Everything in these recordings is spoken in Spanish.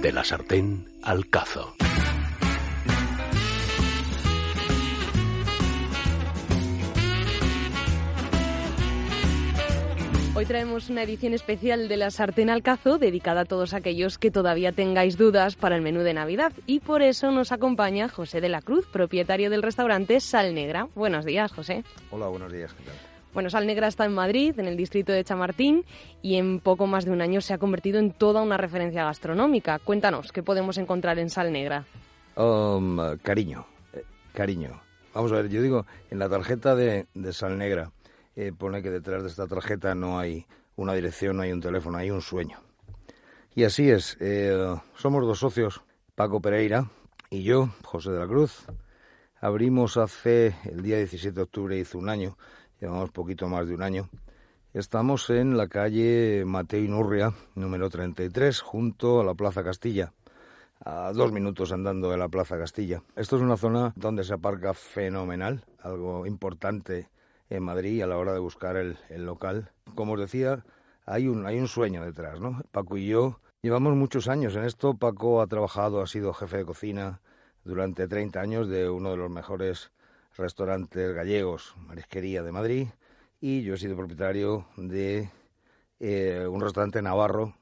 De la sartén al cazo. Hoy traemos una edición especial de la sartén al cazo dedicada a todos aquellos que todavía tengáis dudas para el menú de Navidad y por eso nos acompaña José de la Cruz, propietario del restaurante Sal Negra. Buenos días, José. Hola, buenos días. ¿qué tal? Bueno, Sal Negra está en Madrid, en el distrito de Chamartín, y en poco más de un año se ha convertido en toda una referencia gastronómica. Cuéntanos, ¿qué podemos encontrar en Sal Negra? Um, cariño, eh, cariño. Vamos a ver, yo digo, en la tarjeta de, Sal Negra eh, pone que detrás de esta tarjeta no hay una dirección, no hay un teléfono, hay un sueño. Y así es, eh, somos dos socios, Paco Pereira y yo, José de la Cruz. Abrimos hace el día 17 de octubre, hizo un año, llevamos poquito más de un año. Estamos en la calle Mateo Inurria, número 33, junto a la Plaza Castilla, a dos minutos andando de la Plaza Castilla. Esto es una zona donde se aparca fenomenal, algo importante en Madrid a la hora de buscar el, el, local. Como os decía, hay un, hay un sueño detrás, ¿no? Paco y yo llevamos muchos años en esto. Paco ha trabajado, ha sido jefe de cocina durante 30 años de uno de los mejores restaurantes gallegos, marisquería de Madrid, y yo he sido propietario de eh, un restaurante navarro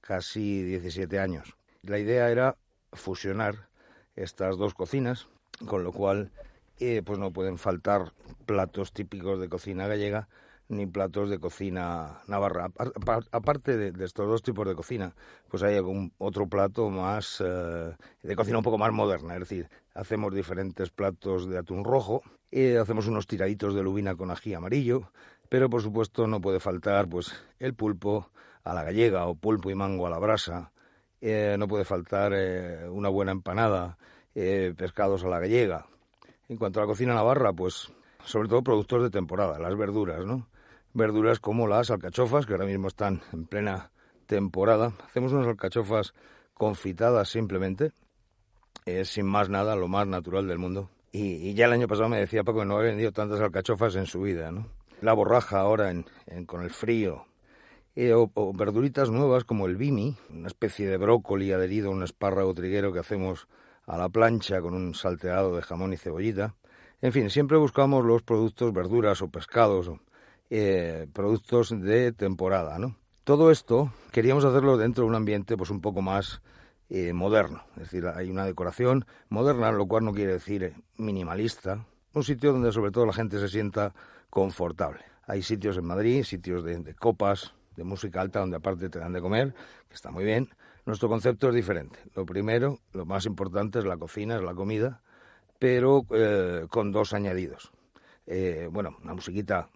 casi 17 años. La idea era fusionar estas dos cocinas, con lo cual eh, pues no pueden faltar platos típicos de cocina gallega ni platos de cocina navarra. Aparte de, de, estos dos tipos de cocina, pues hay algún otro plato más eh, de cocina un poco más moderna. Es decir, hacemos diferentes platos de atún rojo, y hacemos unos tiraditos de lubina con ají amarillo, pero por supuesto no puede faltar pues el pulpo a la gallega o pulpo y mango a la brasa. Eh, no puede faltar eh, una buena empanada, eh, pescados a la gallega. En cuanto a la cocina navarra, pues sobre todo productos de temporada, las verduras, ¿no? Verduras como las alcachofas, que ahora mismo están en plena temporada. Hacemos unas alcachofas confitadas simplemente, eh, sin más nada, lo más natural del mundo. Y, ya el año pasado me decía Paco que no había vendido tantas alcachofas en su vida. La borraja ahora con el frío. O, verduritas nuevas como el bimi, una especie de brócoli adherido a un espárrago triguero que hacemos a la plancha con un salteado de jamón y cebollita. En fin, siempre buscamos los productos, verduras o pescados, eh, productos de temporada, ¿no? Todo esto queríamos hacerlo dentro de un ambiente pues un poco más eh, moderno, es decir, hay una decoración moderna, lo cual no quiere decir eh, minimalista, un sitio donde sobre todo la gente se sienta confortable. Hay sitios en Madrid, sitios de, copas, de música alta, donde aparte te dan de comer, que está muy bien. Nuestro concepto es diferente. Lo primero, lo más importante es la cocina, es la comida, pero eh, con dos añadidos. Bueno, una musiquita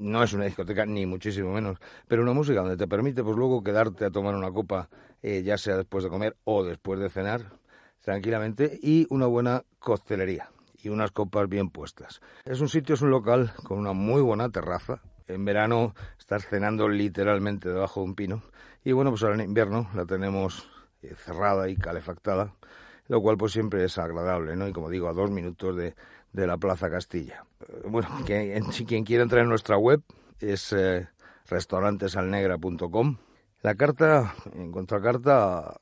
no es una discoteca ni muchísimo menos, pero una música donde te permite pues luego quedarte a tomar una copa, eh, ya sea después de comer o después de cenar, tranquilamente, y una buena coctelería y unas copas bien puestas. Es un sitio, es un local con una muy buena terraza. En verano estás cenando literalmente debajo de un pino. Y bueno, pues ahora en invierno la tenemos cerrada y calefactada, lo cual pues siempre es agradable, ¿no? Y como digo, a dos minutos de, de la Plaza Castilla. Bueno, que, si quien quiera entrar en nuestra web es eh, restaurantesalnegra.com. La carta, en contracarta,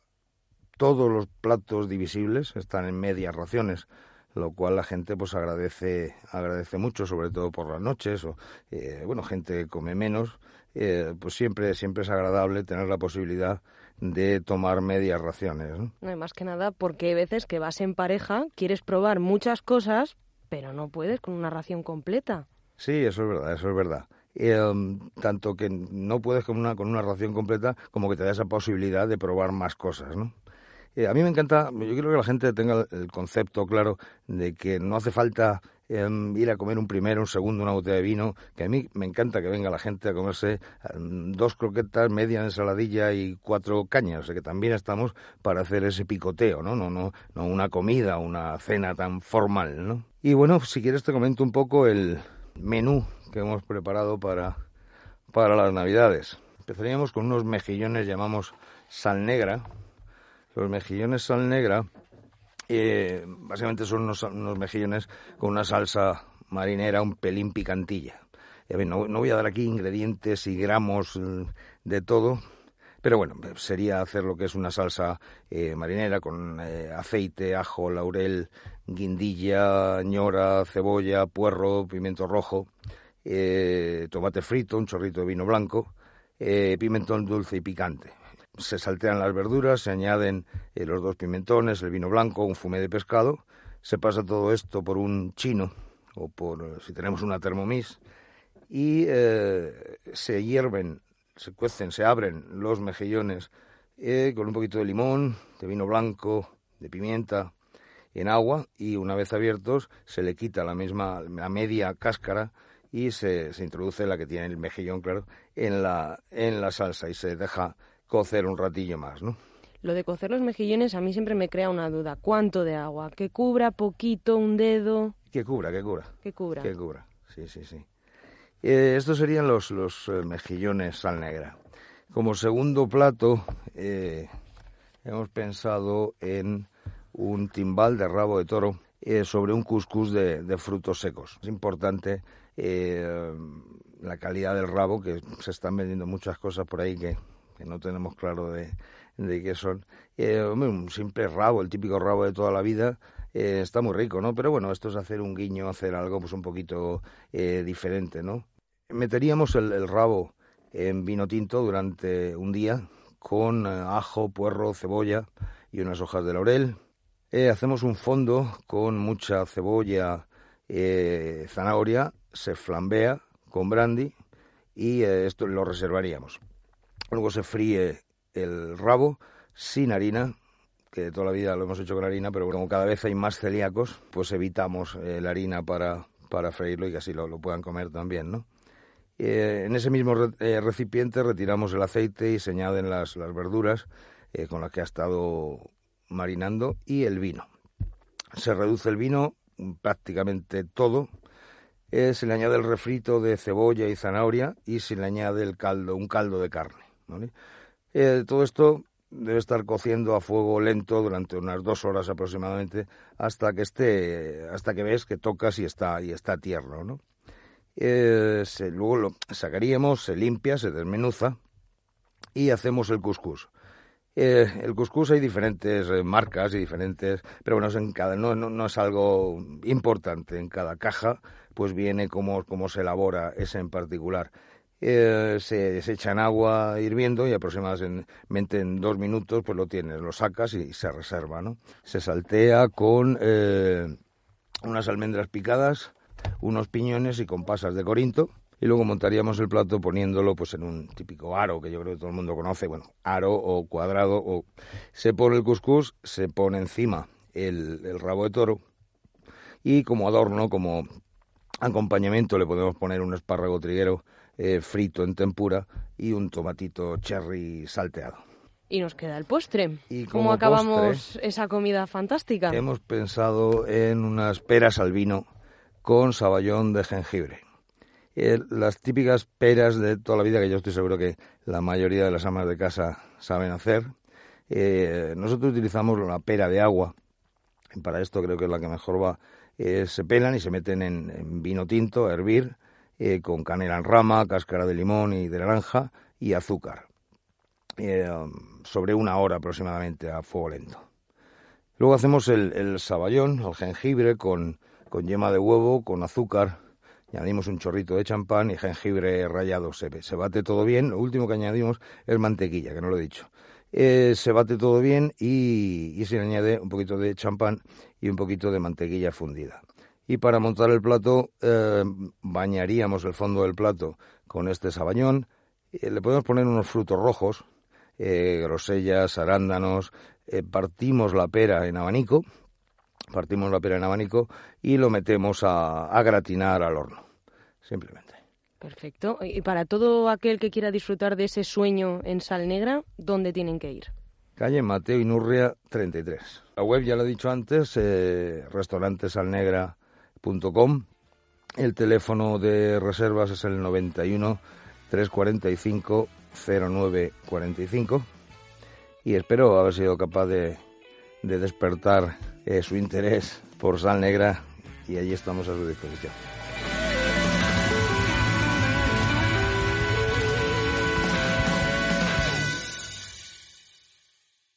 todos los platos divisibles están en medias raciones, lo cual la gente pues agradece agradece mucho, sobre todo por las noches eh, bueno gente que come menos, eh, pues siempre siempre es agradable tener la posibilidad de tomar medias raciones. ¿no? No, más que nada porque hay veces que vas en pareja, quieres probar muchas cosas, pero no puedes con una ración completa. Sí, eso es verdad, eso es verdad. Eh, tanto que no puedes con una, con una ración completa como que te da esa posibilidad de probar más cosas, ¿no? Eh, a mí me encanta, yo quiero que la gente tenga el concepto claro de que no hace falta eh, ir a comer un primero, un segundo, una botella de vino, que a mí me encanta que venga la gente a comerse um, dos croquetas, media ensaladilla y cuatro cañas, o sea que también estamos para hacer ese picoteo, ¿no? No, no, no una comida, una cena tan formal, ¿no? Y bueno, si quieres te comento un poco el menú que hemos preparado para, para las navidades. Empezaríamos con unos mejillones, llamamos sal negra, los mejillones sal negra, eh, básicamente son unos, mejillones con una salsa marinera un pelín picantilla. No, voy a dar aquí ingredientes y gramos de todo. Pero bueno, sería hacer lo que es una salsa eh, marinera con eh, aceite, ajo, laurel, guindilla, ñora, cebolla, puerro, pimiento rojo, eh, tomate frito, un chorrito de vino blanco, pimentón dulce y picante. Se saltean las verduras, se añaden los dos pimentones, el vino blanco, un fumé de pescado. Se pasa todo esto por un chino o por, si tenemos una Thermomix, y se hierven se cuecen, se abren los mejillones eh, con un poquito de limón, de vino blanco, de pimienta, en agua y una vez abiertos se le quita la misma, la media cáscara y se, se, introduce la que tiene el mejillón, claro, en la, en la salsa y se deja cocer un ratillo más, ¿no? Lo de cocer los mejillones a mí siempre me crea una duda. ¿Cuánto de agua? ¿Que cubra poquito, un dedo? Que cubra, que cubra. Que cubra. Que cubra, sí, sí, sí. Eh, estos serían los, los eh, mejillones sal negra. Como segundo plato, eh, hemos pensado en un timbal de rabo de toro sobre un cuscús de, frutos secos. Es importante la calidad del rabo, que se están vendiendo muchas cosas por ahí que, no tenemos claro de, de qué son. un simple rabo, el típico rabo de toda la vida, eh, está muy rico, ¿no? Pero bueno, esto es hacer un guiño, hacer algo pues un poquito eh, diferente, ¿no? Meteríamos el, rabo en vino tinto durante un día con eh, ajo, puerro, cebolla y unas hojas de laurel. hacemos un fondo con mucha cebolla, zanahoria, se flambea con brandy y esto lo reservaríamos. Luego se fríe el rabo sin harina, que toda la vida lo hemos hecho con harina, pero como cada vez hay más celíacos, pues evitamos eh, la harina para, para freírlo y que así lo, puedan comer también, ¿no? Eh, en ese mismo eh, recipiente retiramos el aceite y se añaden las, las verduras con las que ha estado marinando y el vino. Se reduce el vino prácticamente todo, se le añade el refrito de cebolla y zanahoria y se le añade el caldo, un caldo de carne. Todo esto debe estar cociendo a fuego lento durante unas dos horas aproximadamente hasta que esté hasta que ves que tocas y está y está tierno no eh, luego lo sacaríamos se limpia se desmenuza y hacemos el cuscús. Eh, el cuscús hay diferentes eh, marcas y diferentes pero bueno en cada no, no, es algo importante. En cada caja pues viene cómo, cómo se elabora ese en particular eh, se, en agua hirviendo y aproximadamente en dos minutos pues lo tienes, lo sacas y se reserva, ¿no? Se saltea con eh, unas almendras picadas, unos piñones y con pasas de corinto y luego montaríamos el plato poniéndolo pues en un típico aro que yo creo que todo el mundo conoce, bueno, aro o cuadrado o se pone el cuscús, se pone encima el, el rabo de toro y como adorno, como acompañamiento le podemos poner un espárrago triguero eh, frito en tempura y un tomatito cherry salteado. Y nos queda el postre. ¿Y ¿Cómo acabamos esa comida fantástica? Hemos pensado en unas peras al vino con saballón de jengibre. Eh, las típicas peras de toda la vida que yo estoy seguro que la mayoría de las amas de casa saben hacer. Eh, nosotros utilizamos la pera de agua. Para esto creo que es la que mejor va. Se pelan y se meten en vino tinto a hervir eh, con canela en rama, cáscara de limón y de naranja y azúcar, eh, sobre una hora aproximadamente a fuego lento. Luego hacemos el, el saballón, el jengibre con, con yema de huevo, con azúcar, añadimos un chorrito de champán y jengibre rallado. Se, se, bate todo bien. Lo último que añadimos es mantequilla, que no lo he dicho. Eh, se bate todo bien y, y, se añade un poquito de champán y un poquito de mantequilla fundida y para montar el plato eh, bañaríamos el fondo del plato con este sabañón. Eh, le podemos poner unos frutos rojos, grosellas, arándanos, partimos la pera en abanico, partimos la pera en abanico y lo metemos a, a gratinar al horno, simplemente. Perfecto. Y para todo aquel que quiera disfrutar de ese sueño en sal negra, ¿dónde tienen que ir? Calle Mateo Inurria 33. La web ya lo he dicho antes, eh, restaurante Salnegra el teléfono de reservas es el 91 345 0945 y espero haber sido capaz de, despertar eh, su interés por Sal Negra y allí estamos a su disposición.